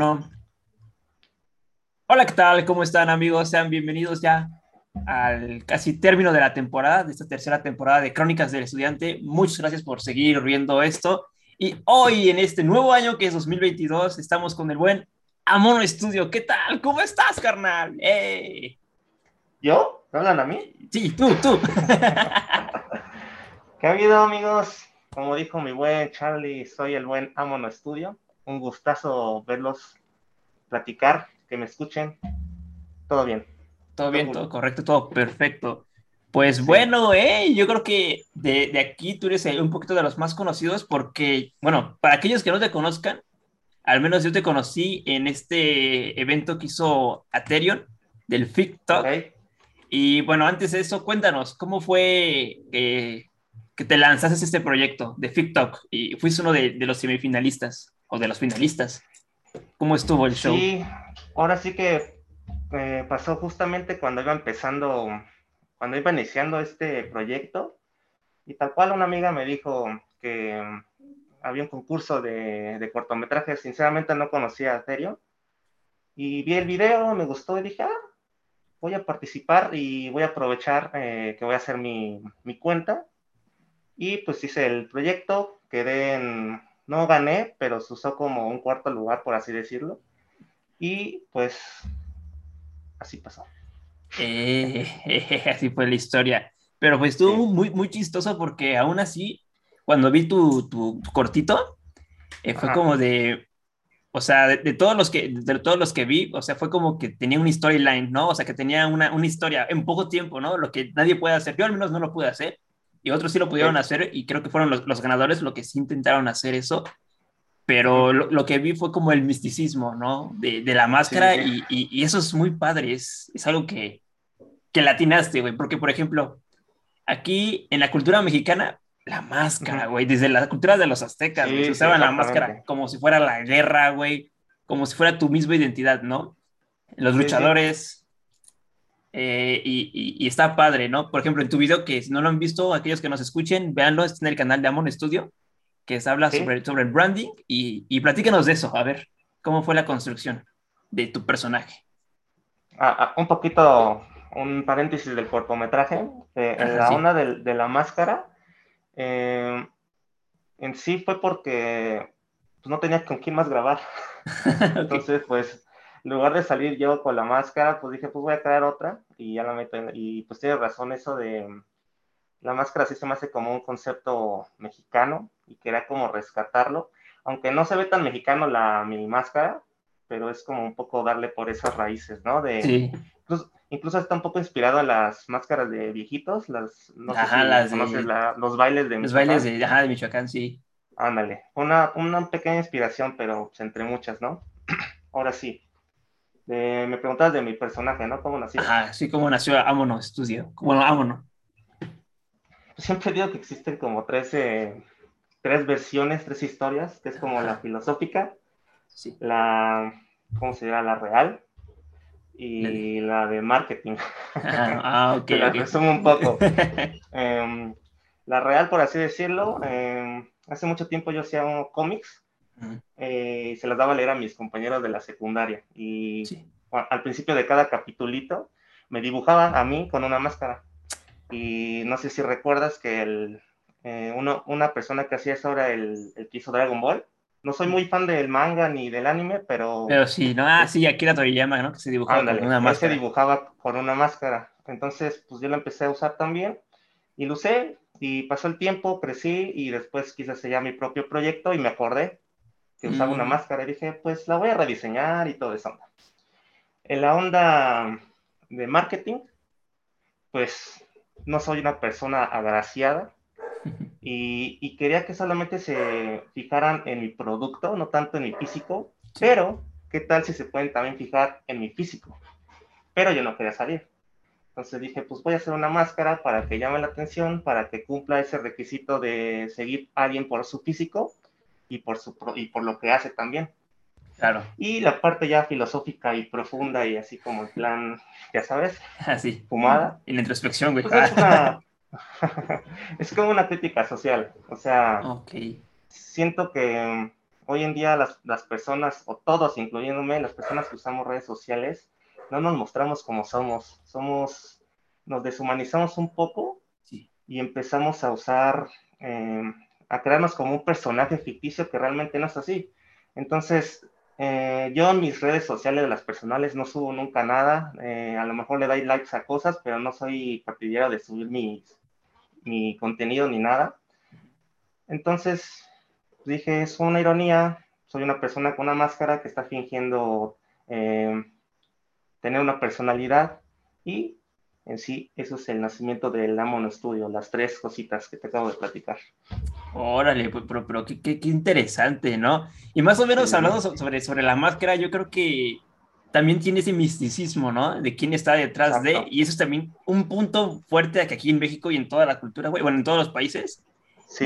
No. Hola, ¿qué tal? ¿Cómo están amigos? Sean bienvenidos ya al casi término de la temporada, de esta tercera temporada de Crónicas del Estudiante. Muchas gracias por seguir viendo esto. Y hoy, en este nuevo año que es 2022, estamos con el buen Amono Estudio. ¿Qué tal? ¿Cómo estás, carnal? ¡Eh! ¿Yo? ¿Me hablan a mí? Sí, tú, tú. ¿Qué ha habido, amigos? Como dijo mi buen Charlie, soy el buen Amono Estudio. Un gustazo verlos platicar, que me escuchen. Todo bien. Todo bien, todo correcto, todo perfecto. Pues bueno, eh, yo creo que de, aquí tú eres un poquito de los más conocidos porque, bueno, para aquellos que no te conozcan, al menos yo te conocí en este evento que hizo Aterion del FICTOK. Y bueno, antes de eso, cuéntanos, ¿cómo fue eh, que te lanzaste este proyecto de FICTOK y fuiste uno de, de, los semifinalistas o de los finalistas? ¿Cómo estuvo el show? Sí, ahora sí que eh, pasó justamente cuando iba empezando, cuando iba iniciando este proyecto, y tal cual una amiga me dijo que había un concurso de, de cortometrajes, sinceramente no conocía a serio, y vi el video, me gustó y dije, ah, voy a participar y voy a aprovechar eh, que voy a hacer mi, mi, cuenta. Y pues hice el proyecto, quedé en, no gané, pero se usó como un cuarto lugar, por así decirlo. Y pues así pasó. Eh, así fue la historia. Pero pues estuvo muy, muy chistoso porque aún así, cuando vi tu, tu, cortito, eh, fue como de, o sea, de, todos los que, de todos los que vi, o sea, fue como que tenía una storyline, ¿no? O sea, que tenía una, una, historia en poco tiempo, ¿no? Lo que nadie puede hacer. Yo al menos no lo pude hacer y otros sí lo pudieron hacer y creo que fueron los, los ganadores los que sí intentaron hacer eso pero lo, lo, que vi fue como el misticismo, ¿no? De, de la máscara sí. y, y, eso es muy padre, es, es algo que, que latinaste, güey, porque por ejemplo, aquí en la cultura mexicana, la máscara, güey, desde la cultura de los aztecas, sí, se usaban la máscara como si fuera la guerra, güey, como si fuera tu misma identidad, ¿no? Los luchadores, eh, y, y, está padre, ¿no? Por ejemplo, en tu video, que si no lo han visto, aquellos que nos escuchen, véanlo, está en el canal de Amon Studio que se habla ¿Sí? sobre, sobre el branding y, y platícanos de eso, a ver, ¿cómo fue la construcción de tu personaje? Ah, ah, un poquito, un paréntesis del cortometraje, eh, en la sí. onda de, de, la máscara, eh, en sí fue porque pues, no tenía con quién más grabar, okay. entonces pues en lugar de salir yo con la máscara, pues dije, pues voy a crear otra y ya la meto, en, y pues tiene razón eso de la máscara sí se me hace como un concepto mexicano y quería como rescatarlo, aunque no se ve tan mexicano la mi máscara, pero es como un poco darle por esas raíces, ¿no? De, sí. incluso, incluso, está un poco inspirado a las máscaras de viejitos, las, no ajá, sé si las conoces de, la, los bailes de Los bailes de, ajá, de Michoacán, sí. Ándale, una, una pequeña inspiración, pero entre muchas, ¿no? Ahora sí, de, me preguntas de mi personaje, ¿no? ¿Cómo nació? Ajá, sí, ¿cómo nació Ámonos Estudio? Bueno, Ámonos siempre digo que existen como tres, eh, tres versiones, tres historias, que es como la filosófica, sí. la, ¿cómo se llama? La real y la de marketing. Ah, ah ok. la okay. resumo un poco. eh, la real, por así decirlo, eh, hace mucho tiempo yo hacía cómics. Eh, se las daba a leer a mis compañeros de la secundaria. Y sí. al principio de cada capitulito me dibujaban a mí con una máscara y no sé si recuerdas que el, eh, uno, una persona que hacía eso era el, el, que hizo Dragon Ball. No soy muy fan del manga ni del anime, pero... Pero sí, ¿no? Ah, sí, Akira Toriyama, ¿no? Que se dibujaba ándale, con una máscara. se dibujaba con una máscara. Entonces, pues yo la empecé a usar también y lo usé y pasó el tiempo, crecí y después quise hacer ya mi propio proyecto y me acordé que usaba mm. una máscara y dije, pues la voy a rediseñar y todo eso. En la onda de marketing, pues no soy una persona agraciada y, y, quería que solamente se fijaran en mi producto, no tanto en mi físico, pero ¿qué tal si se pueden también fijar en mi físico? Pero yo no quería salir. Entonces dije, pues voy a hacer una máscara para que llame la atención, para que cumpla ese requisito de seguir a alguien por su físico y por, su, y por lo que hace también. Claro. Y la parte ya filosófica y profunda y así como en plan, ya sabes, así, fumada. Y la introspección, güey. Pues es, una... es, como una crítica social. O sea, okay. siento que, hoy en día las, las, personas, o todos, incluyéndome, las personas que usamos redes sociales, no nos mostramos como somos. Somos, nos deshumanizamos un poco y empezamos a usar, eh, a crearnos como un personaje ficticio que realmente no es así. Entonces, eh, yo en mis redes sociales, las personales, no subo nunca nada. Eh, a lo mejor le doy likes a cosas, pero no soy partidario de subir mi, mi contenido ni nada. Entonces, dije, es una ironía. Soy una persona con una máscara que está fingiendo eh, tener una personalidad y en sí, eso es el nacimiento del Amono Studio, las tres cositas que te acabo de platicar. Órale, pues, pero, pero qué, qué, interesante, ¿no? Y más o menos hablando sobre, sobre la máscara, yo creo que también tiene ese misticismo, ¿no? De quién está detrás de, y eso es también un punto fuerte que aquí en México y en toda la cultura, güey, bueno, en todos los países,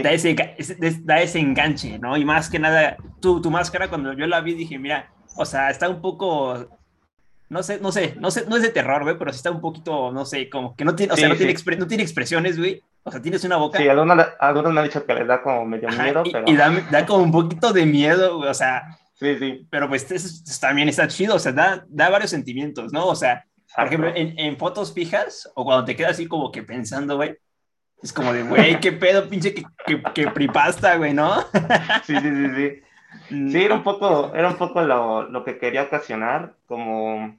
da, ese, da ese enganche, ¿no? Y más que nada, tu, tu máscara, cuando yo la vi, dije, mira, o sea, está un poco no sé, no sé, no sé, no es de terror, güey, pero sí está un poquito, no sé, como que no tiene, o sea, no, tiene no tiene expresiones, güey. O sea, tienes una boca. Sí, algunos, algunos me han dicho que les da como medio miedo, y, pero. Y da, da, como un poquito de miedo, o sea. Sí, sí. Pero pues eso, también está chido, o sea, da, da varios sentimientos, ¿no? O sea, por ejemplo, en, en, fotos fijas, o cuando te quedas así como que pensando, güey, es como de, güey, qué pedo, pinche, que, que, que pripasta, güey, ¿no? sí, sí, sí, sí. Sí, era un poco, era un poco lo, lo que quería ocasionar, como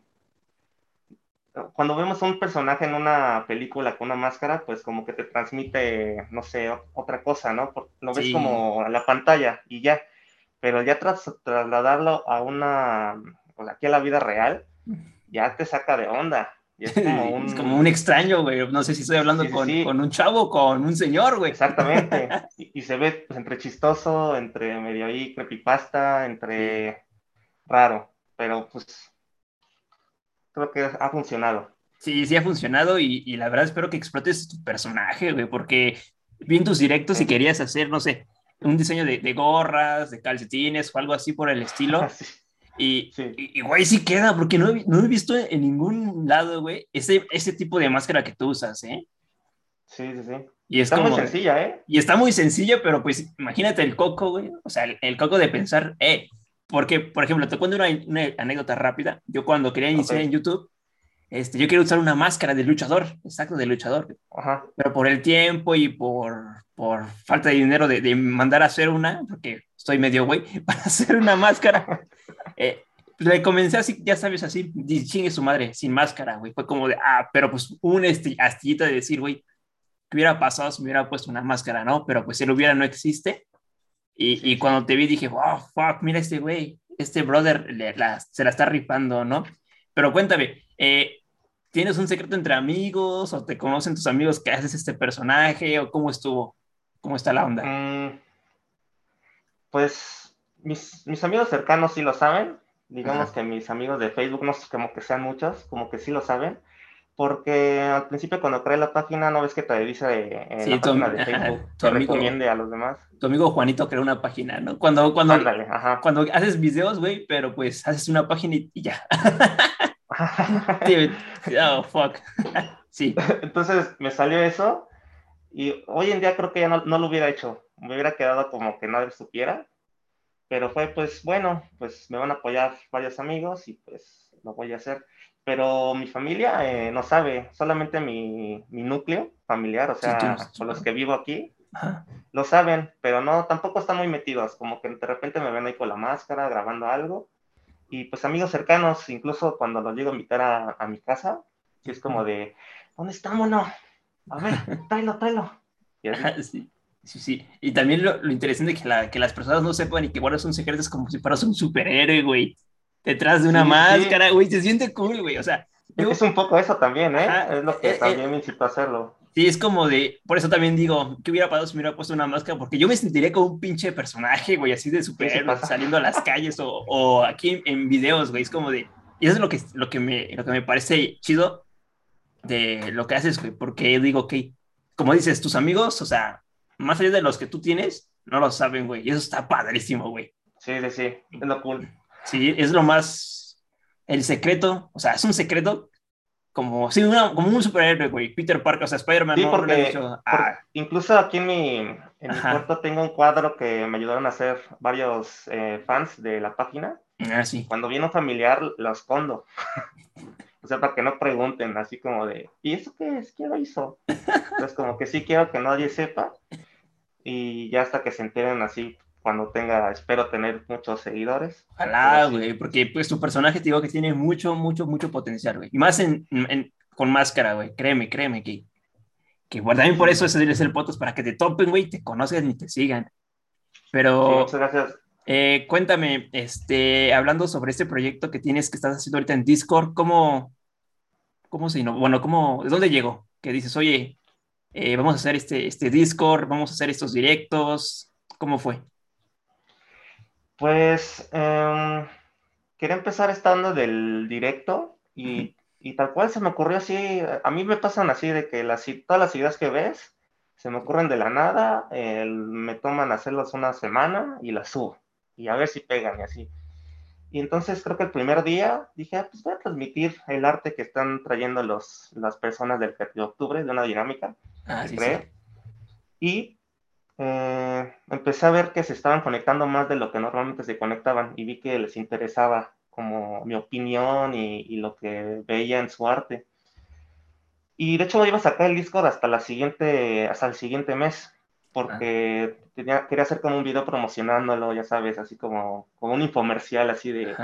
cuando vemos a un personaje en una película con una máscara, pues como que te transmite, no sé, otra cosa, ¿no? Lo ves como a la pantalla y ya. Pero ya tras trasladarlo a una, pues aquí a la vida real, ya te saca de onda. es, como un... es como un extraño, güey. No sé si estoy hablando con, con, un chavo o con un señor, güey. Exactamente. y, y, se ve pues, entre chistoso, entre medio ahí creepypasta, entre raro. Pero pues creo que ha funcionado. Sí, sí ha funcionado y, y la verdad espero que explotes tu personaje, güey, porque vi en tus directos y querías hacer, no sé, un diseño de, de, gorras, de calcetines o algo así por el estilo. Y, sí. y, güey, sí queda, porque no, no he visto en ningún lado, güey, ese, ese tipo de máscara que tú usas, ¿eh? Sí, sí, sí. Y está como, muy sencilla, ¿eh? Y está muy sencilla, pero pues imagínate el coco, güey. O sea, el, el coco de pensar, eh, porque, por ejemplo, te cuento una, una anécdota rápida. Yo cuando quería iniciar okay. en YouTube, este, yo quería usar una máscara de luchador, exacto, de luchador. Ajá. Pero por el tiempo y por, por falta de dinero de, de, mandar a hacer una, porque estoy medio güey, para hacer una máscara, eh, le comencé así, ya sabes, así, chingue su madre, sin máscara, güey. Fue como de, ah, pero pues un este, astillita de decir, güey, ¿qué hubiera pasado si me hubiera puesto una máscara, no? Pero pues el hubiera no existe. Y, y cuando te vi dije, wow, fuck, mira este güey, este brother le, la, se la está rifando, ¿no? Pero cuéntame, eh, ¿tienes un secreto entre amigos o te conocen tus amigos que haces este personaje o cómo estuvo? ¿Cómo está la onda? Mm, pues mis, mis, amigos cercanos sí lo saben. Digamos Ajá. que mis amigos de Facebook, no sé como que sean muchos, como que sí lo saben. Porque al principio cuando creé la página, no ves que te dice en sí, la tu, página de Facebook ajá, que amigo, recomiende a los demás. Tu amigo Juanito creó una página, ¿no? Cuando, cuando, Ándale, cuando haces videos, güey, pero pues haces una página y, y ya. oh, fuck. sí. Entonces me salió eso y hoy en día creo que ya no, no, lo hubiera hecho. Me hubiera quedado como que nadie supiera. Pero fue pues bueno, pues me van a apoyar varios amigos y pues lo voy a hacer. Pero mi familia eh, no sabe, solamente mi, mi, núcleo familiar, o sea, sí, con los que vivo aquí, Ajá. lo saben, pero no, tampoco están muy metidos, como que de repente me ven ahí con la máscara grabando algo y pues amigos cercanos, incluso cuando los llego a invitar a, a mi casa, es como de, ¿dónde está, mono? A ver, tráelo, tráelo. Sí, sí, sí. Y también lo, lo interesante es que, la, que las personas no sepan y que guardas un secreto es como si fueras un superhéroe, güey. Detrás de una sí, máscara, güey, sí. se siente cool, güey. O sea, yo... es un poco eso también, ¿eh? Ajá, es lo que eh, también eh, me incitó a hacerlo. Sí, es como de, por eso también digo, ¿qué hubiera pasado si me hubiera puesto una máscara? Porque yo me sentiría como un pinche personaje, güey, así de superhéroe, sí, saliendo a las calles o, o aquí en, en, videos, güey, es como de, y eso es lo que, lo que, me, lo que me parece chido de lo que haces, güey, porque digo, ok, como dices, tus amigos, o sea, más allá de los que tú tienes, no lo saben, güey, y eso está padrísimo, güey. Sí, sí, sí, es lo cool. Sí, es lo más, el secreto, o sea, es un secreto como, sí, como un superhéroe, güey. Peter Parker, o sea, Spider-Man. Sí, porque, ah. incluso aquí en mi, en mi cuarto tengo un cuadro que me ayudaron a hacer varios eh, fans de la página. Ah, sí. Cuando viene un familiar, lo escondo. o sea, para que no pregunten, así como de, ¿y eso qué es? ¿Quién lo hizo? Entonces, como que sí quiero que nadie sepa. Y ya hasta que se enteren así, cuando tenga, espero tener muchos seguidores. Ojalá, güey, porque pues tu personaje te digo que tiene mucho, mucho, mucho potencial, güey. Y más en, con máscara, güey. Créeme, créeme que, que bueno, también por eso es el potos para que te topen, güey, te conozcan y te sigan. Pero... muchas gracias. Eh, cuéntame, este, hablando sobre este proyecto que tienes que estás haciendo ahorita en Discord, ¿cómo, cómo se Bueno, ¿cómo, ¿de dónde llegó? Que dices, oye, eh, vamos a hacer este, este Discord, vamos a hacer estos directos, ¿cómo fue? Pues em, quería empezar estando del directo y, tal cual se me ocurrió así, a mí me pasan así de que las, todas las ideas que ves se me ocurren de la nada, me toman hacerlas una semana y las subo y a ver si pegan y así. Y entonces creo que el primer día dije, ah, pues voy a transmitir el arte que están trayendo los, las personas del 7 de octubre de una dinámica. Ah, sí, Y eh, empecé a ver que se estaban conectando más de lo que normalmente se conectaban y vi que les interesaba como mi opinión y, lo que veía en su arte. Y de hecho iba a sacar el Discord hasta, la siguiente, hasta el siguiente mes, porque tenía, quería hacer como un video promocionándolo, ya sabes, así como, como un infomercial así de...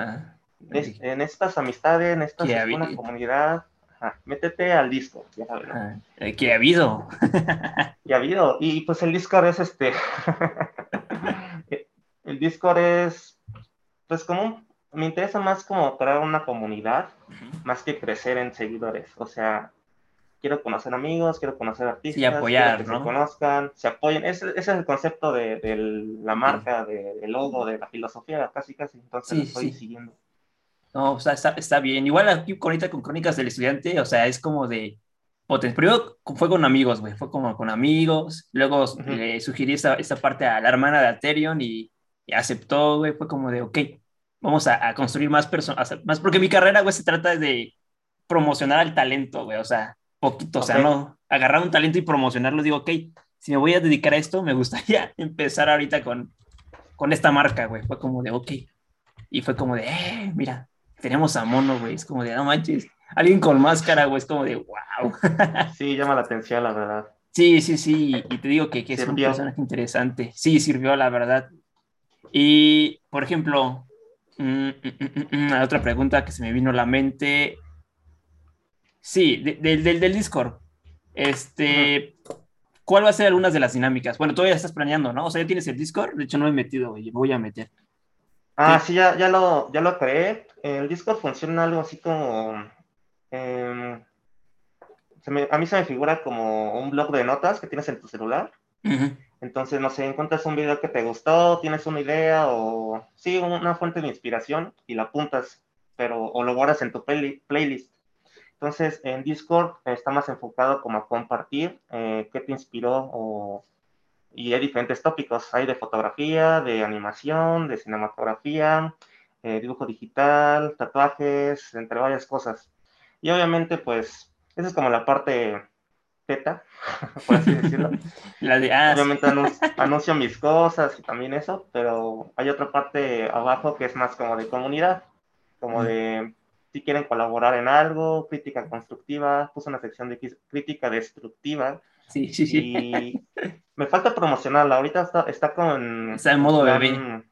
en estas amistades, en esta comunidad, métete al Discord, ya sabes. Ah, ¿Qué ha habido? ¿Qué ha habido? Y pues el Discord es este. el Discord es, pues como, me interesa más como crear una comunidad, más que crecer en seguidores. O sea, quiero conocer amigos, quiero conocer artistas. Y apoyar, que ¿no? se conozcan, se apoyen. Ese, es el concepto de, la marca, del logo, de la filosofía, casi, casi. Entonces lo estoy siguiendo. No, o sea, está, bien. Igual aquí con con Crónicas del Estudiante, o sea, es como de potencia. Primero fue con amigos, güey, fue como con amigos. Luego le sugerí esta, parte a la hermana de Aterion y, aceptó, güey. Fue como de, ok, vamos a, construir más personas, más porque mi carrera, güey, se trata de promocionar el talento, güey, o sea, poquito, o sea, no agarrar un talento y promocionarlo. Digo, ok, si me voy a dedicar a esto, me gustaría empezar ahorita con, con esta marca, güey. Fue como de, ok. Y fue como de, eh, mira, tenemos a Mono, güey, es como de, no manches, alguien con máscara, güey, es como de, wow. Sí, llama la atención, la verdad. Sí, sí, sí, y te digo que, que es un personaje interesante. Sí, sirvió, la verdad. Y, por ejemplo, mm, mm, mm, otra pregunta que se me vino a la mente. Sí, del, del, Discord. Este, ¿cuál va a ser algunas de las dinámicas? Bueno, todavía estás planeando, ¿no? O sea, ya tienes el Discord, de hecho no me he metido, güey, voy a meter. Ah, sí, ya, ya, lo, ya lo creé. El Discord funciona algo así como... Em, a mí se me figura como un blog de notas que tienes en tu celular. Entonces, no sé, encuentras un video que te gustó, tienes una idea o sí, una fuente de inspiración y la apuntas, pero o lo guardas en tu playlist. Entonces, en Discord está más enfocado como a compartir eh, qué te inspiró o y hay diferentes tópicos. Hay de fotografía, de animación, de cinematografía, eh, dibujo digital, tatuajes, entre varias cosas. Y obviamente, pues, esa es como la parte teta, por así decirlo. la de, ah, obviamente anuncio, mis cosas y también eso, pero hay otra parte abajo que es más como de comunidad, como de si quieren colaborar en algo, crítica constructiva, puse una sección de crítica destructiva, Sí, sí, sí. Y me falta promocionarla. Ahorita está, está con. Está en modo bebé.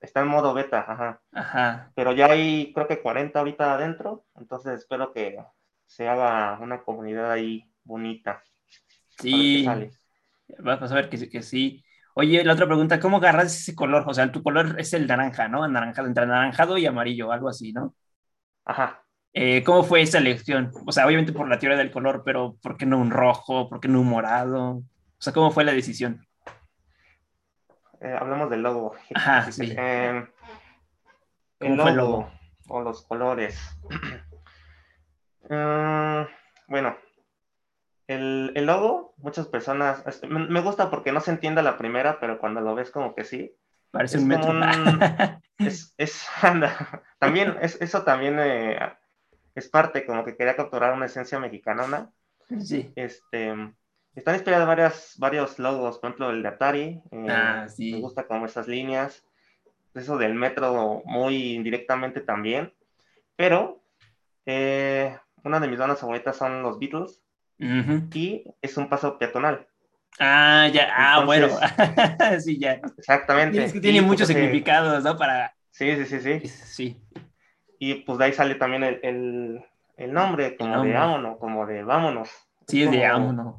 Está en modo beta, ajá. Ajá. Pero ya hay, creo que 40 ahorita adentro. Entonces espero que se haga una comunidad ahí bonita. Sí. Vas a ver que, que sí. Oye, la otra pregunta, ¿cómo agarras ese color? O sea, tu color es el naranja, ¿no? Anaranjado, entre anaranjado y amarillo, algo así, ¿no? Ajá. Eh, ¿Cómo fue esa elección? O sea, obviamente por la teoría del color, pero ¿por qué no un rojo? ¿Por qué no un morado? O sea, ¿cómo fue la decisión? Eh, hablamos del logo. Ajá, sí. Eh, el, logo, o los colores. Mm, bueno, el, logo, muchas personas, este, me, gusta porque no se entiende la primera, pero cuando lo ves como que sí. Parece un metro. es, es, también, es, eso también es parte, como que quería capturar una esencia mexicana. Sí. Este, están inspirados varias, varios logos, por ejemplo, el de Atari. Eh, Ah, sí. Me gusta como esas líneas. Eso del metro muy indirectamente también. Pero eh, una de mis bandas favoritas son los Beatles Ujú. y es un paso peatonal. Ah, ya, ah, bueno. Entonces- sí, ya. Exactamente. Es que tiene muchos significados, ¿no? Para. Sí, sí, sí, sí. Sí. Y pues de ahí sale también el, el, el nombre, como de vámonos, como de vámonos. Sí, es de vámonos.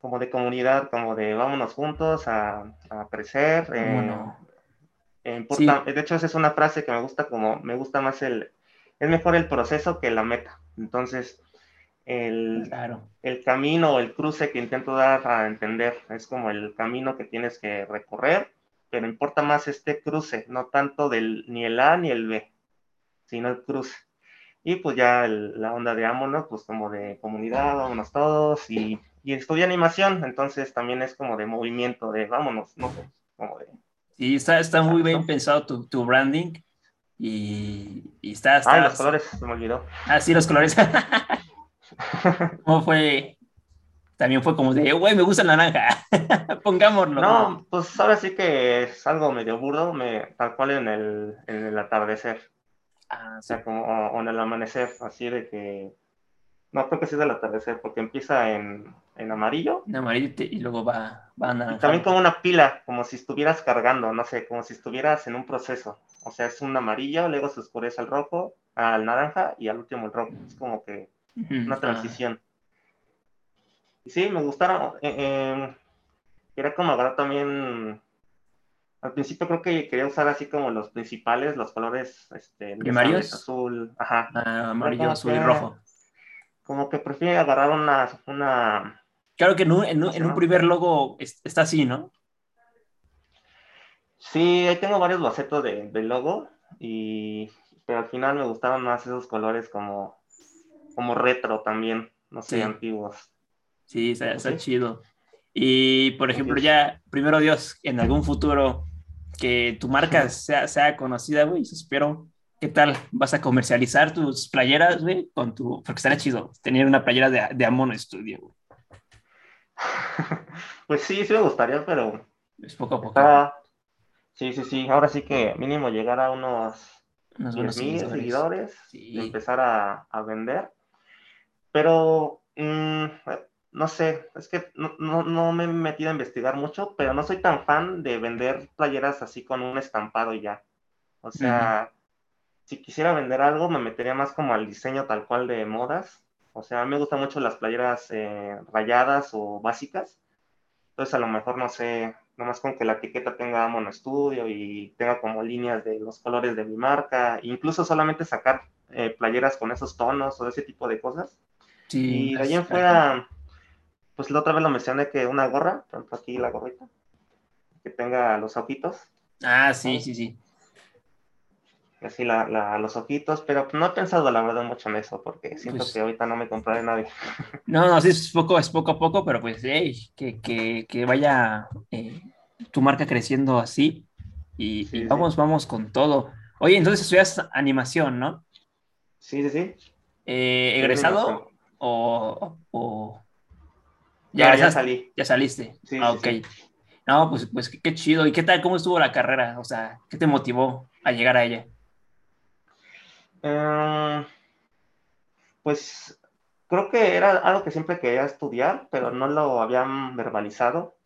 Como de comunidad, como de vámonos juntos a, a crecer. eh, eh, De hecho, esa es una frase que me gusta como, me gusta más el, es mejor el proceso que la meta. Entonces, el, Claro. el camino o el cruce que intento dar a entender es como el camino que tienes que recorrer, pero importa más este cruce, no tanto del ni el A ni el B, sino el cruce. Y pues ya el- la onda de vámonos, pues como de comunidad, vámonos todos, y, y estudié animación, entonces también es como de movimiento, de vámonos, no sé, como de... Sí, está, está muy bien pensado tu, tu branding. Y, y está, está. Ah, los colores, se me olvidó. Ah, sí, los colores. ¿Cómo fue? También fue como de, güey, me gusta el naranja. Pongámoslo. No, pues ahora sí que es algo medio burdo, me, tal cual en el, en el atardecer. Ah, O sea, como o, o en el amanecer, así de que. No, creo que sí es del atardecer, porque empieza en, en amarillo. En amarillo te- y luego va, va a Y naranja. también como una pila, como si estuvieras cargando, no sé, como si estuvieras en un proceso. O sea, es un amarillo, luego se oscurece al rojo, al naranja y al último el rojo. Es como que una ah, transición. Y sí, me gustaron. eh, eh, quería como agarrar también. Al principio creo que quería usar así como los principales, los colores este, ¿Primarios? azul, ajá. ah, amarillo, azul y rojo. Como que prefiero agarrar una, una. Claro que en un, en un- ¿Cómo se en un llama? primer logo es- está así, ¿no? Sí, ahí tengo varios bocetos de, de logo, y, pero al final me gustaron más esos colores como, como retro también, no sé, Sí. antiguos. Sí, está, está Sí. chido. Y, por ejemplo, ya, primero Dios, en algún futuro que tu marca sea, sea conocida, güey, espero. ¿Qué tal? ¿Vas a comercializar tus playeras, güey? Con tu... Porque estaría chido tener una playera de, de Amono Studio, güey. Pues sí, sí me gustaría, pero Es poco a poco. está... Sí, sí, sí, ahora sí que mínimo llegar a unos Unos buenos 10 mil seguidores. seguidores Sí. y empezar a, a vender. Pero, mm, no sé, es que no, no, no me he metido a investigar mucho, pero no soy tan fan de vender playeras así con un estampado y ya. O sea, si quisiera vender algo, me metería más como al diseño tal cual de modas. O sea, a mí me gustan mucho las playeras eh, rayadas o básicas. Entonces, a lo mejor, no sé, nomás con que la etiqueta tenga Mono Studio y tenga como líneas de los colores de mi marca, incluso solamente sacar eh, playeras con esos tonos o ese tipo de cosas. Sí, Y de ahí en fuera, pues la otra vez lo mencioné que una gorra, por ejemplo aquí la gorrita, que tenga los ojitos, Ah, sí, sí, sí. así la, la- los ojitos, pero no he pensado la verdad mucho en eso, porque siento Pues- que ahorita no me compraré nadie. No, no, sí, es poco, es poco a poco, pero pues, hey, que, que, que vaya eh, tu marca creciendo así y, Sí, y sí. vamos, vamos con todo. Oye, entonces estudias animación, ¿no? Sí, sí, sí. Eh, ¿Egresado o, o- Ya, ya salí. Ya saliste. Sí, ah, ok. sí. No, pues, pues qué, qué chido. ¿Y qué tal? ¿Cómo estuvo la carrera? O sea, ¿qué te motivó a llegar a ella? Eh, pues creo que era algo que siempre quería estudiar, pero no lo habían verbalizado.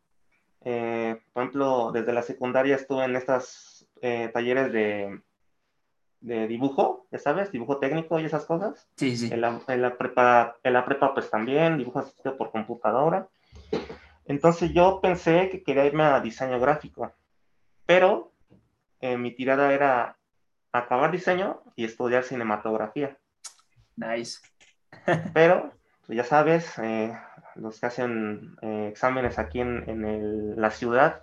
Eh, por ejemplo, desde la secundaria estuve en estos eh, talleres de, de dibujo, ya sabes, dibujo técnico y esas cosas. Sí, sí. En la, en la prepa, en la prepa pues también, dibujo asistido por computadora. Entonces yo pensé que quería irme a diseño gráfico, pero eh, mi tirada era acabar diseño y estudiar cinematografía. Nice. Pero, pues ya sabes, eh, los que hacen eh, exámenes aquí en, en el- la ciudad,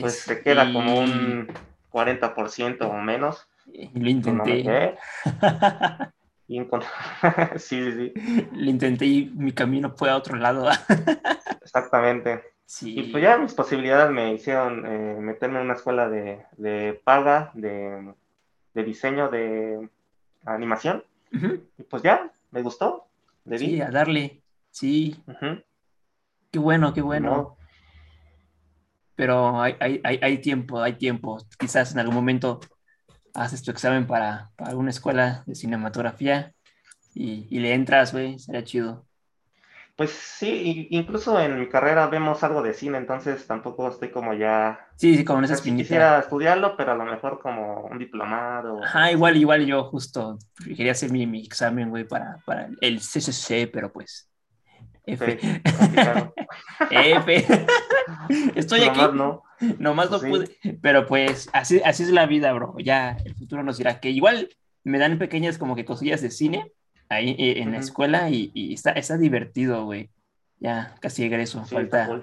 pues Es- se queda como un 40% o menos. Lo no intenté. Y encont- sí, sí, sí, Lo intenté y mi camino fue a otro lado. exactamente. Sí. Y pues ya mis posibilidades me hicieron eh, meterme en una escuela de, de paga, de, de diseño de animación. Y pues ya, me gustó. sí, a darle. Sí. Qué bueno, qué bueno. Pero hay, hay, hay, tiempo, hay tiempo. Quizás en algún momento haces tu examen para, para una escuela de cinematografía y, y le entras, güey, sería chido. Pues sí, incluso en mi carrera vemos algo de cine, entonces tampoco estoy como ya... Sí, sí, como en esa espinita. Quisiera estudiarlo, pero a lo mejor como un diplomado. Ajá, igual, igual yo justo quería hacer mi, mi examen, güey, para, para el CCC, pero pues... F. F. Estoy aquí. No. Nomás no pude. Pero pues así, así es la vida, bro. Ya el futuro nos dirá que igual me dan pequeñas como que cosillas de cine ahí eh, en la escuela y, está, está divertido, güey. Ya casi egreso, falta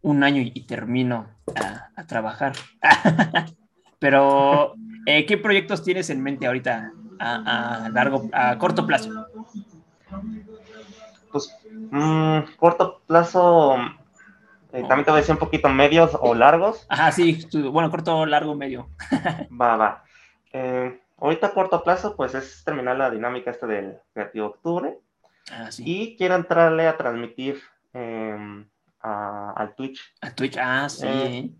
un año y, termino a, trabajar. Pero, eh, ¿qué proyectos tienes en mente ahorita a, largo, a corto plazo? Pues, mm, corto plazo, eh, oh. también te voy a decir un poquito medios o largos. Ajá, sí, bueno, corto, largo, medio. va, va. Eh, ahorita a corto plazo, pues es terminar la dinámica esta del Creativo Octubre. Ah, sí. Y quiero entrarle a transmitir em, al Twitch. A Twitch, ah, sí. Eh,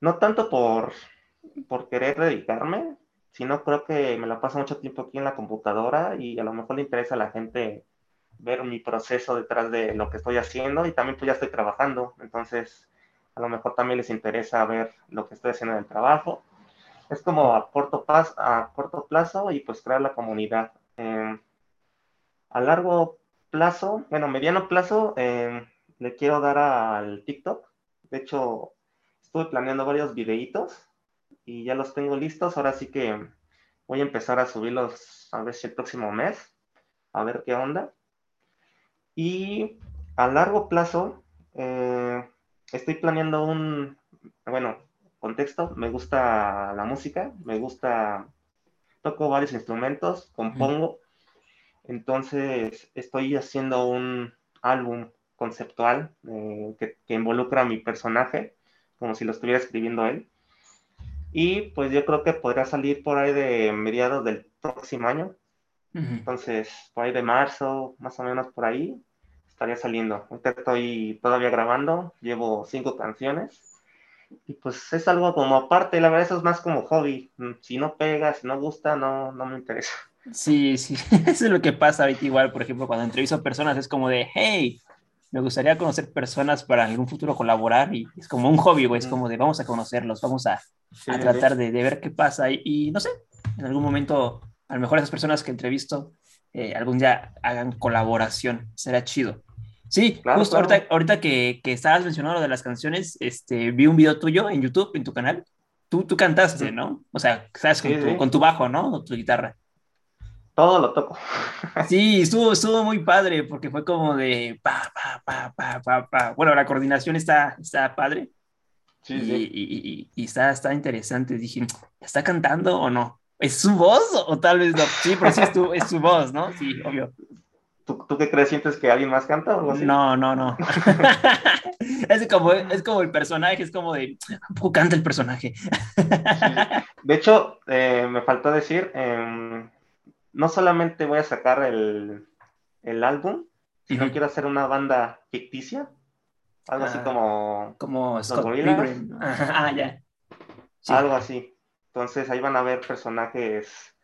no tanto por, por querer dedicarme, sino creo que me la paso mucho tiempo aquí en la computadora y a lo mejor le interesa a la gente ver mi proceso detrás de lo que estoy haciendo y también pues ya estoy trabajando, entonces a lo mejor también les interesa ver lo que estoy haciendo en el trabajo es como a corto, plazo, a corto plazo y pues crear la comunidad. Em, a largo plazo, bueno, mediano plazo, em, le quiero dar al TikTok. De hecho, estuve planeando varios videitos y ya los tengo listos. Ahora sí que voy a empezar a subirlos a ver si el próximo mes, a ver qué onda. Y a largo plazo, eh, estoy planeando un, bueno, contexto, me gusta la música, me gusta, toco varios instrumentos, compongo, entonces estoy haciendo un álbum conceptual eh, que, involucra a mi personaje, como si lo estuviera escribiendo él. Y pues yo creo que podría salir por ahí de mediados del próximo año. Entonces, por ahí de marzo, más o menos por ahí, estaría saliendo. Ahorita estoy todavía grabando, llevo cinco canciones y pues es algo como aparte, la verdad eso es más como hobby. Mm, si no pega, si no gusta, no, no me interesa. Sí, sí, eso es lo que pasa ahorita igual, por ejemplo, cuando entrevisto a personas es como de, hey, me gustaría conocer personas para en algún futuro colaborar y es como un hobby, güey, es como de vamos a conocerlos, vamos a, tratar de, ver qué pasa y, no sé, en algún momento a lo mejor esas personas que entrevisto eh, algún día hagan colaboración, será chido. Sí, justo ahorita, que, que, estabas mencionando lo de las canciones, este, vi un video tuyo en YouTube, en tu canal. Tú, tú cantaste, ¿no? O sea, sabes, con, tu, con tu bajo, ¿no? O tu guitarra. Todo lo toco. Sí, estuvo, estuvo muy padre porque fue como de pa, pa, pa, pa, pa, pa. Bueno, la coordinación está, está padre. Sí, y, sí. Y, y, está, está interesante. Dije, ¿está cantando o no? ¿Es su voz o tal vez no? Sí, pero sí es tu, es su voz, ¿no? Sí, obvio. ¿Tú, qué crees? ¿Sientes que alguien más canta o algo así? No, no, no. es, como, es como el personaje, es como de, ¿cómo canta el personaje? De hecho, eh, me faltó decir, em, no solamente voy a sacar el, el álbum, sino quiero hacer una banda ficticia, algo así ah, como... Como Scott Ah, ya. Algo así. Entonces ahí van a ver personajes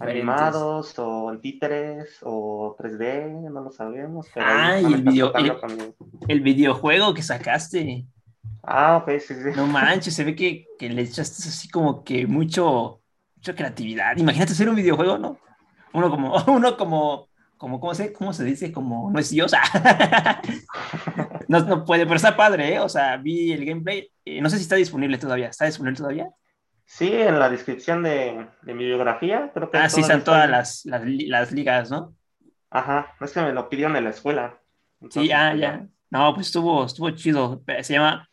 animados o en títeres o 3D, no lo sabemos. ah, y el, el, videojuego que sacaste. Ah, ok, sí, sí. No manches, se ve que, que, le echaste así como que mucho, mucha creatividad. Imagínate hacer un videojuego, ¿no? Uno como, uno como, como ¿cómo se, cómo se dice? Como no es Dios. no, no puede, pero está padre, ¿eh? O sea, vi el gameplay. Eh, no sé si está disponible todavía. ¿Está disponible todavía? Sí, en la descripción de, mi biografía, creo que. Ah, sí, están todas las, las, ligas, ¿no? Ajá, es que me lo pidieron en la escuela. sí, ah, ya. No, pues estuvo, estuvo chido. Se llama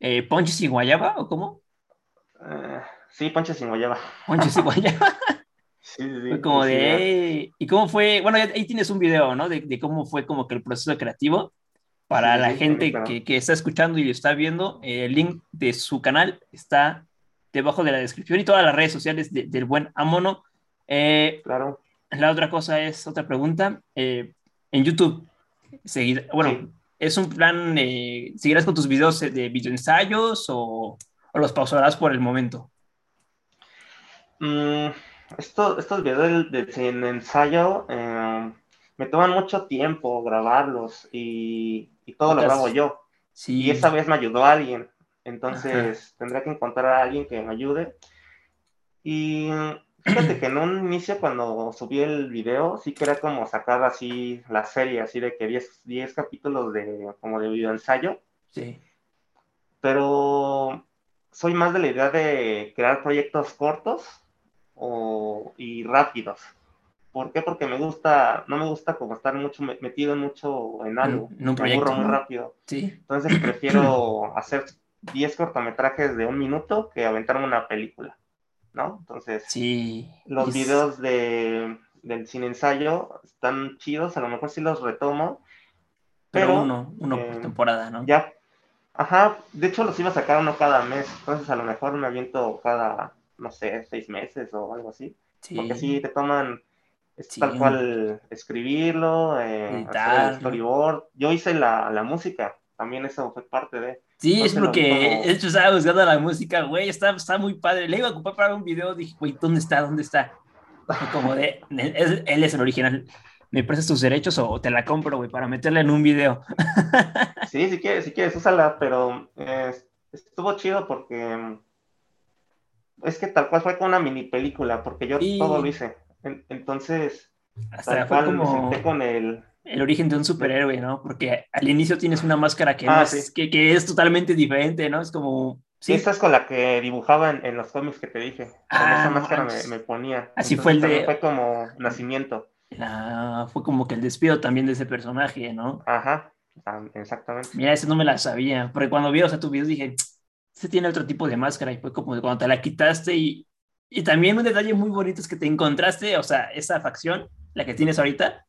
eh, Ponches sin Guayaba, ¿o cómo? Eh, sí, Ponches sin Guayaba. Ponches sin Guayaba. sí, sí. Fue como de. ¿Y cómo fue? Bueno, ahí tienes un video, ¿no? De, de cómo fue como que el proceso creativo. Para la gente que, que, está escuchando y está viendo, el link de su canal está debajo de la descripción y todas las redes sociales del buen Amono. Eh, claro. la otra cosa es, otra pregunta, eh, en YouTube, seguir, bueno, ¿es un plan, eh, seguirás con tus videos de videoensayos o, o los pausarás por el momento? Mm, esto, estos videos de, de ensayo eh, me toman mucho tiempo grabarlos y, y todo lo grabo yo. Sí. Y esa vez me ayudó alguien. Entonces tendré que encontrar a alguien que me ayude. Y fíjate que en un inicio cuando subí el video, sí quería como sacar así la serie, así de que 10, 10 capítulos de como de video ensayo. Sí. Pero soy más de la idea de crear proyectos cortos o, y rápidos. ¿Por qué? Porque me gusta, no me gusta como estar mucho metido mucho en algo. En un proyecto. muy rápido. Sí. Entonces prefiero hacer 10 cortometrajes de un minuto que aventarme una película, ¿no? Entonces, sí. los videos de, del cine ensayo están chidos, a lo mejor sí los retomo. Pero, uno, uno por eh, temporada, ¿no? Ya. Ajá, de hecho los iba a sacar uno cada mes, entonces a lo mejor me aviento cada no sé, seis meses o algo así. Porque sí te toman tal cual escribirlo, eh, hacer el storyboard. Yo hice la, la, música, también eso fue parte de. Sí, es porque de hecho estaba buscando la música, güey, está, está muy padre. Le iba a ocupar para un video, dije, güey, ¿dónde está? ¿Dónde está? Como de, él es el original. ¿Me prestas tus derechos o te la compro, güey, para meterla en un video? sí, si quieres, si quieres, úsala, pero eh, estuvo chido porque es que tal cual fue con una mini película, porque yo todo lo hice. entonces, hasta fue como con el... El origen de un superhéroe, ¿no? Porque al inicio tienes una máscara que, ah, es, que, que, es totalmente diferente, ¿no? Es como... Sí, esta es con la que dibujaba en, los cómics que te dije. con ah, esa máscara me, ponía. Así fue el de... Fue como nacimiento. Ah, fue como que el despido también de ese personaje, ¿no? Ajá, exactamente. Mira, ese no me la sabía, porque cuando vi, o sea, tu video dije, se tiene otro tipo de máscara y fue como cuando te la quitaste y, y también un detalle muy bonito es que te encontraste, o sea, esa facción, la que tienes ahorita,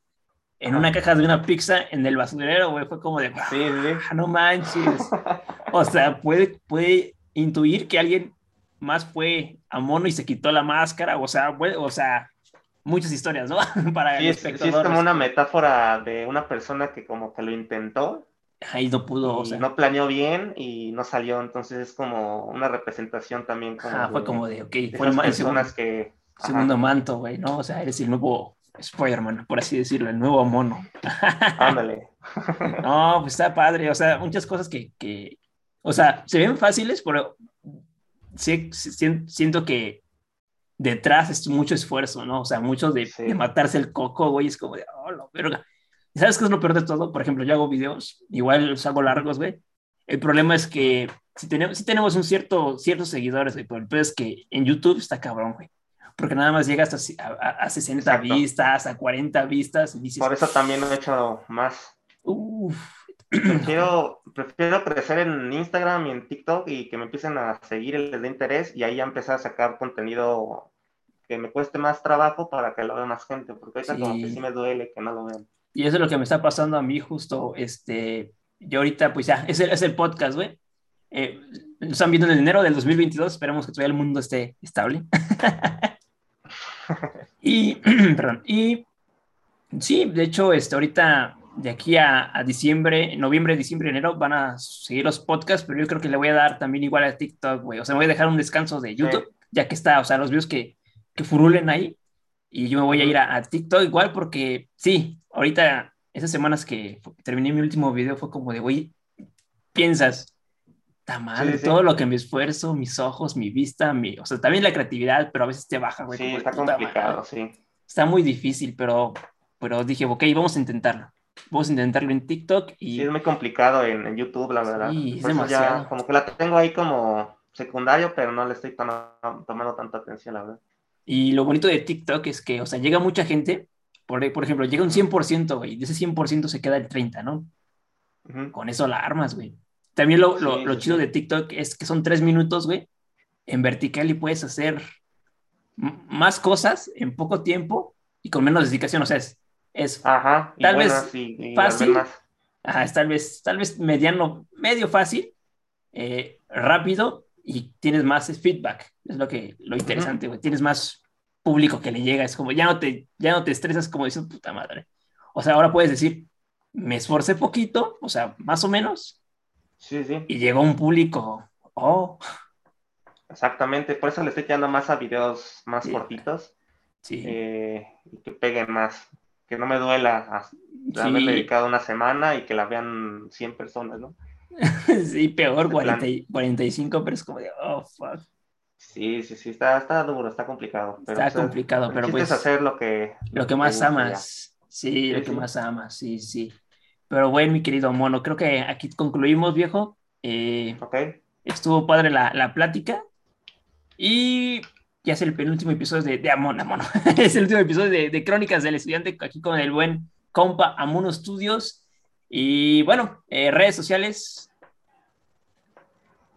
en una caja de una pizza en el basurero, güey, fue como de, sí, ah, no manches. o sea, puede, puede intuir que alguien más fue a mono y se quitó la máscara, o sea, o sea, muchas historias, ¿no? Para sí, sí, es como una metáfora de una persona que como que lo intentó ahí no pudo, o sea. No planeó bien y no salió, entonces es como una representación también. Como fue como de, ok, fue el, segundo, que, segundo manto, güey, ¿no? O sea, eres el nuevo Spider-Man, por así decirlo, el nuevo mono. Ándale. no, pues está padre, o sea, muchas cosas que, que o sea, se ven fáciles, pero sí, siento que detrás es mucho esfuerzo, ¿no? O sea, mucho de, de matarse el coco, güey, es como de, oh, la verga. ¿Sabes qué es lo peor de todo? Por ejemplo, yo hago videos, igual los hago largos, güey. El problema es que si tenemos, si tenemos un cierto, ciertos seguidores, güey, pero el peor es que en YouTube está cabrón, güey. Porque nada más llegas a, a, 60 vistas, a 40 vistas. Por eso también he hecho más. Uf. Prefiero, prefiero crecer en Instagram y en TikTok y que me empiecen a seguir el de interés y ahí ya empezar a sacar contenido que me cueste más trabajo para que lo vea más gente, porque ahorita como que sí me duele que no lo vean. Y eso es lo que me está pasando a mí justo, este, yo ahorita, pues ya, es el, es el podcast, güey. Eh, nos están viendo en enero del 2022, esperamos que todavía el mundo esté estable. y, perdón, y sí, de hecho, este, ahorita de aquí a, a, diciembre, noviembre, diciembre, enero van a seguir los podcasts, pero yo creo que le voy a dar también igual a TikTok, güey. O sea, me voy a dejar un descanso de YouTube, ya que está, o sea, los videos que, que furulen ahí. Y yo me voy a ir a, a TikTok igual porque sí, ahorita, esas semanas que terminé mi último video fue como de, güey, piensas, está mal, todo lo que me esfuerzo, mis ojos, mi vista, mi, o sea, también la creatividad, pero a veces te baja, güey. Sí, está complicado, sí. Está muy difícil, pero, pero dije, ok, vamos a intentarlo. Vamos a intentarlo en TikTok y... Sí, es muy complicado en, YouTube, la verdad. Sí, es demasiado. como que la tengo ahí como secundario, pero no le estoy tomando, tomando tanta atención, la verdad. Y lo bonito de TikTok es que, o sea, llega mucha gente por, por ejemplo, llega un 100%, güey, de ese 100% se queda el 30, ¿no? Con eso la armas, güey. También lo, lo, chido de TikTok es que son tres minutos, güey, en vertical y puedes hacer más cosas en poco tiempo y con menos dedicación, o sea, es, es Ajá, tal vez fácil, Ajá, es tal vez, tal vez mediano, medio fácil, eh, rápido y tienes más feedback, es lo que, lo interesante, güey, tienes más público que le llega, es como, ya no te, ya no te estresas como dices, puta madre. O sea, ahora puedes decir, me esforcé poquito, o sea, más o menos. Sí, sí. Y llegó un público, oh. Exactamente, por eso le estoy quedando más a videos más cortitos. Sí. Eh, y que peguen más, que no me duela haber dedicado una semana y que la vean 100 personas, ¿no? sí, peor, 45, pero es como de, oh, fuck. Sí, sí, sí, está, está duro, está complicado. Pero, está complicado, pero pues... hacer lo que... Lo que más amas. Sí, lo que más amas, sí, sí. Pero bueno, mi querido mono, creo que aquí concluimos, viejo. Eh, ok. Estuvo padre la, la plática. Y ya es el penúltimo episodio de, de Amon, Amon. es el último episodio de, de, Crónicas del Estudiante, aquí con el buen compa Amono Studios. Y bueno, eh, redes sociales.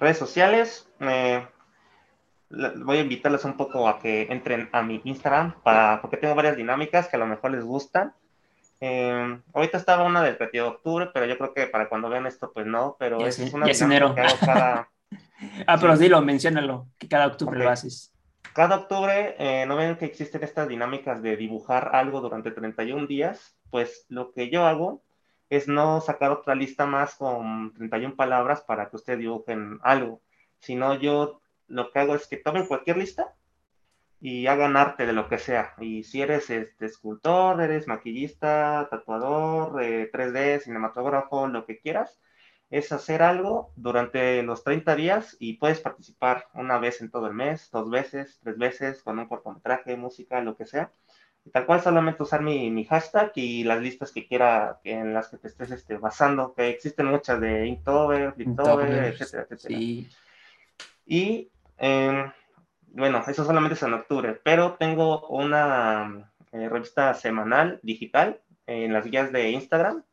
Redes sociales. Eh, voy a invitarles un poco a que entren a mi Instagram, para, porque tengo varias dinámicas que a lo mejor les gustan. Eh, ahorita estaba una del 30 de octubre, pero yo creo que para cuando vean esto, pues no, pero es, una dinámica que hago cada... ah, pero dilo, menciónalo, que cada octubre lo haces. Cada octubre, eh, ¿no ven que existen estas dinámicas de dibujar algo durante 31 días? Pues lo que yo hago es no sacar otra lista más con 31 palabras para que ustedes dibujen algo, sino yo lo que hago es que tomen cualquier lista y hagan arte de lo que sea. Y si eres este, escultor, eres maquillista, tatuador, 3D, eh, cinematógrafo, lo que quieras, es hacer algo durante los 30 días y puedes participar una vez en todo el mes, dos veces, tres veces, con un cortometraje, música, lo que sea. Y tal cual solamente usar mi, mi, hashtag y las listas que quiera en las que te estés este, basando, que existen muchas de Inktober, Fliptober, etcétera, etcétera. Sí. Y em, bueno, eso solamente es en octubre, pero tengo una eh, revista semanal digital en las guías de Instagram,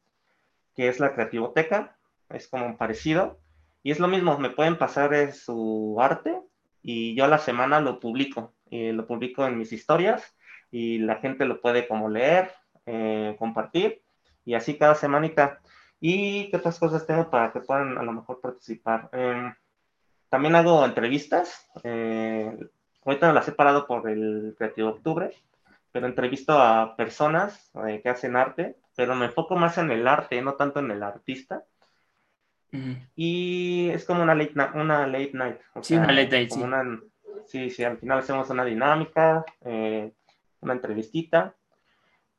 que es la Creativoteca, es como parecido, y es lo mismo, me pueden pasar eh, su arte y yo a la semana lo publico, y lo publico en mis historias y la gente lo puede como leer, eh, compartir, y así cada semanita. ¿Y qué otras cosas tengo para que puedan a lo mejor participar? Em, también hago entrevistas. Eh, ahorita las he parado por el Creativo Octubre, pero entrevisto a personas eh, que hacen arte, pero me enfoco más en el arte, no tanto en el artista. Y es como una late, una late night. sí, una late night, sí. sí, sí, al final hacemos una dinámica, eh, una entrevistita.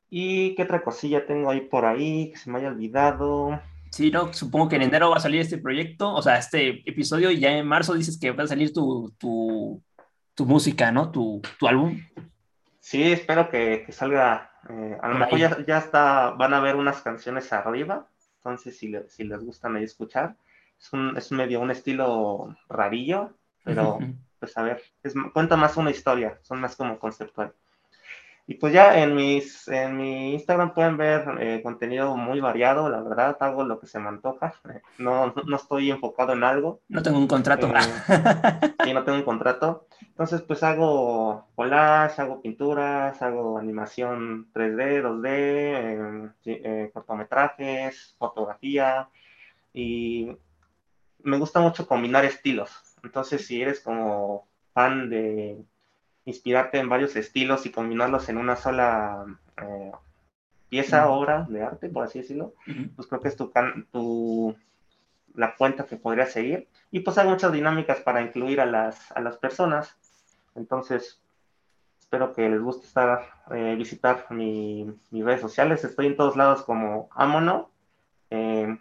¿Y qué otra cosilla tengo ahí por ahí que se me haya olvidado? Sí, no, supongo que en enero va a salir este proyecto, o sea, este episodio, y ya en marzo dices que va a salir tu, tu, tu música, ¿no? Tu, tu, álbum. Sí, espero que, que salga. Eh, a lo mejor ya, ya, está, van a ver unas canciones arriba, entonces si, si les gustan ahí escuchar. Es, un, es medio un estilo rarillo, pero pues a ver, es, cuenta más una historia, son más como conceptual. Y pues ya en, mis, en mi Instagram pueden ver eh, contenido muy variado, la verdad, hago lo que se me antoja. No, no estoy enfocado en algo. No tengo un contrato. Eh, sí, no tengo un contrato. Entonces, pues hago collage, hago pinturas, hago animación 3D, 2D, eh, cortometrajes, fotografía. Y me gusta mucho combinar estilos. Entonces, si eres como fan de inspirarte en varios estilos y combinarlos en una sola eh, pieza, obra de arte, por así decirlo, pues creo que es tu, tu, la cuenta que podría seguir. Y pues hay muchas dinámicas para incluir a las, a las personas. Entonces, espero que les guste estar, eh, visitar mi, mis redes sociales. Estoy en todos lados como Amono. Eh,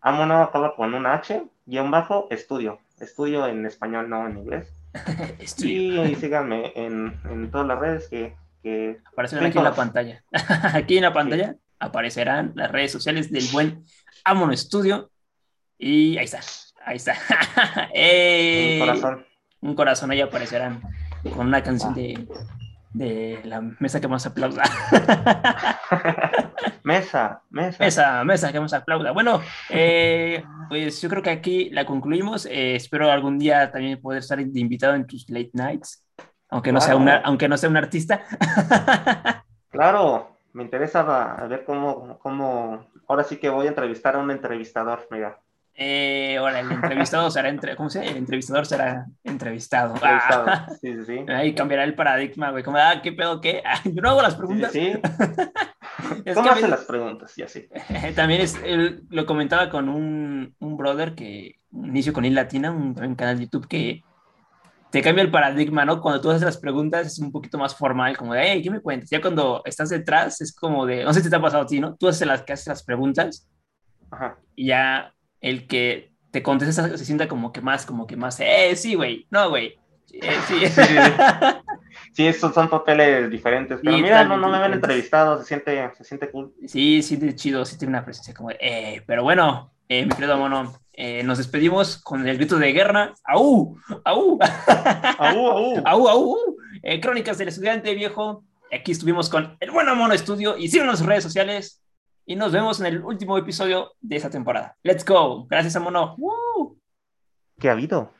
Amono acaba con un H, guion bajo, estudio. Estudio en español, no en inglés. y síganme en, en, todas las redes que... que Aparecerán aquí en la pantalla. aquí en la pantalla aparecerán las redes sociales del buen Amono Studio. Y ahí está, ahí está. un corazón. Un corazón, ahí aparecerán con una canción de, de la mesa que más aplauda. Mesa, mesa. Mesa, mesa que más aplauda. Bueno, eh, pues yo creo que aquí la concluimos. Eh, espero algún día también poder estar invitado en tus late nights, aunque no, sea, una, aunque no sea un artista. claro, me interesa ver cómo, cómo, ahora sí que voy a entrevistar a un entrevistador, mira. Eh, ahora, el entrevistado será entre, ¿cómo se El entrevistador será entrevistado. entrevistado. Ah. Sí, sí, sí. Ahí cambiará el paradigma, güey. Como, ah, ¿qué pedo qué? Ah, yo no hago las preguntas. Sí. es ¿Cómo hace las preguntas? Y así. También es, lo comentaba con un, un brother que inicio con Il Latina, un, un canal de YouTube que te cambia el paradigma, ¿no? Cuando tú haces las preguntas es un poquito más formal, como de, hey, ¿qué me cuentas? Ya cuando estás detrás es como de, no sé si te ha pasado a ti, ¿no? Tú haces las, que haces las preguntas Ajá. y ya el que te contesta se sienta como que más, como que más, eh, sí, güey, no, güey. Eh, sí. sí, sí, estos son papeles diferentes. Pero mira, no, no me habían entrevistado, se siente, se siente cool. Sí, siente chido, sí tiene una presencia como, eh, pero bueno, eh, mi querido mono, eh, nos despedimos con el grito de guerra. ¡Au! ¡Au, au! ¡Au, au! Eh, Crónicas del Estudiante Viejo. Aquí estuvimos con el Bueno Mono Estudio. Y síganos en sus redes sociales. Y nos vemos en el último episodio de esta temporada. ¡Let's go! Gracias a Mono. ¿Qué ha habido?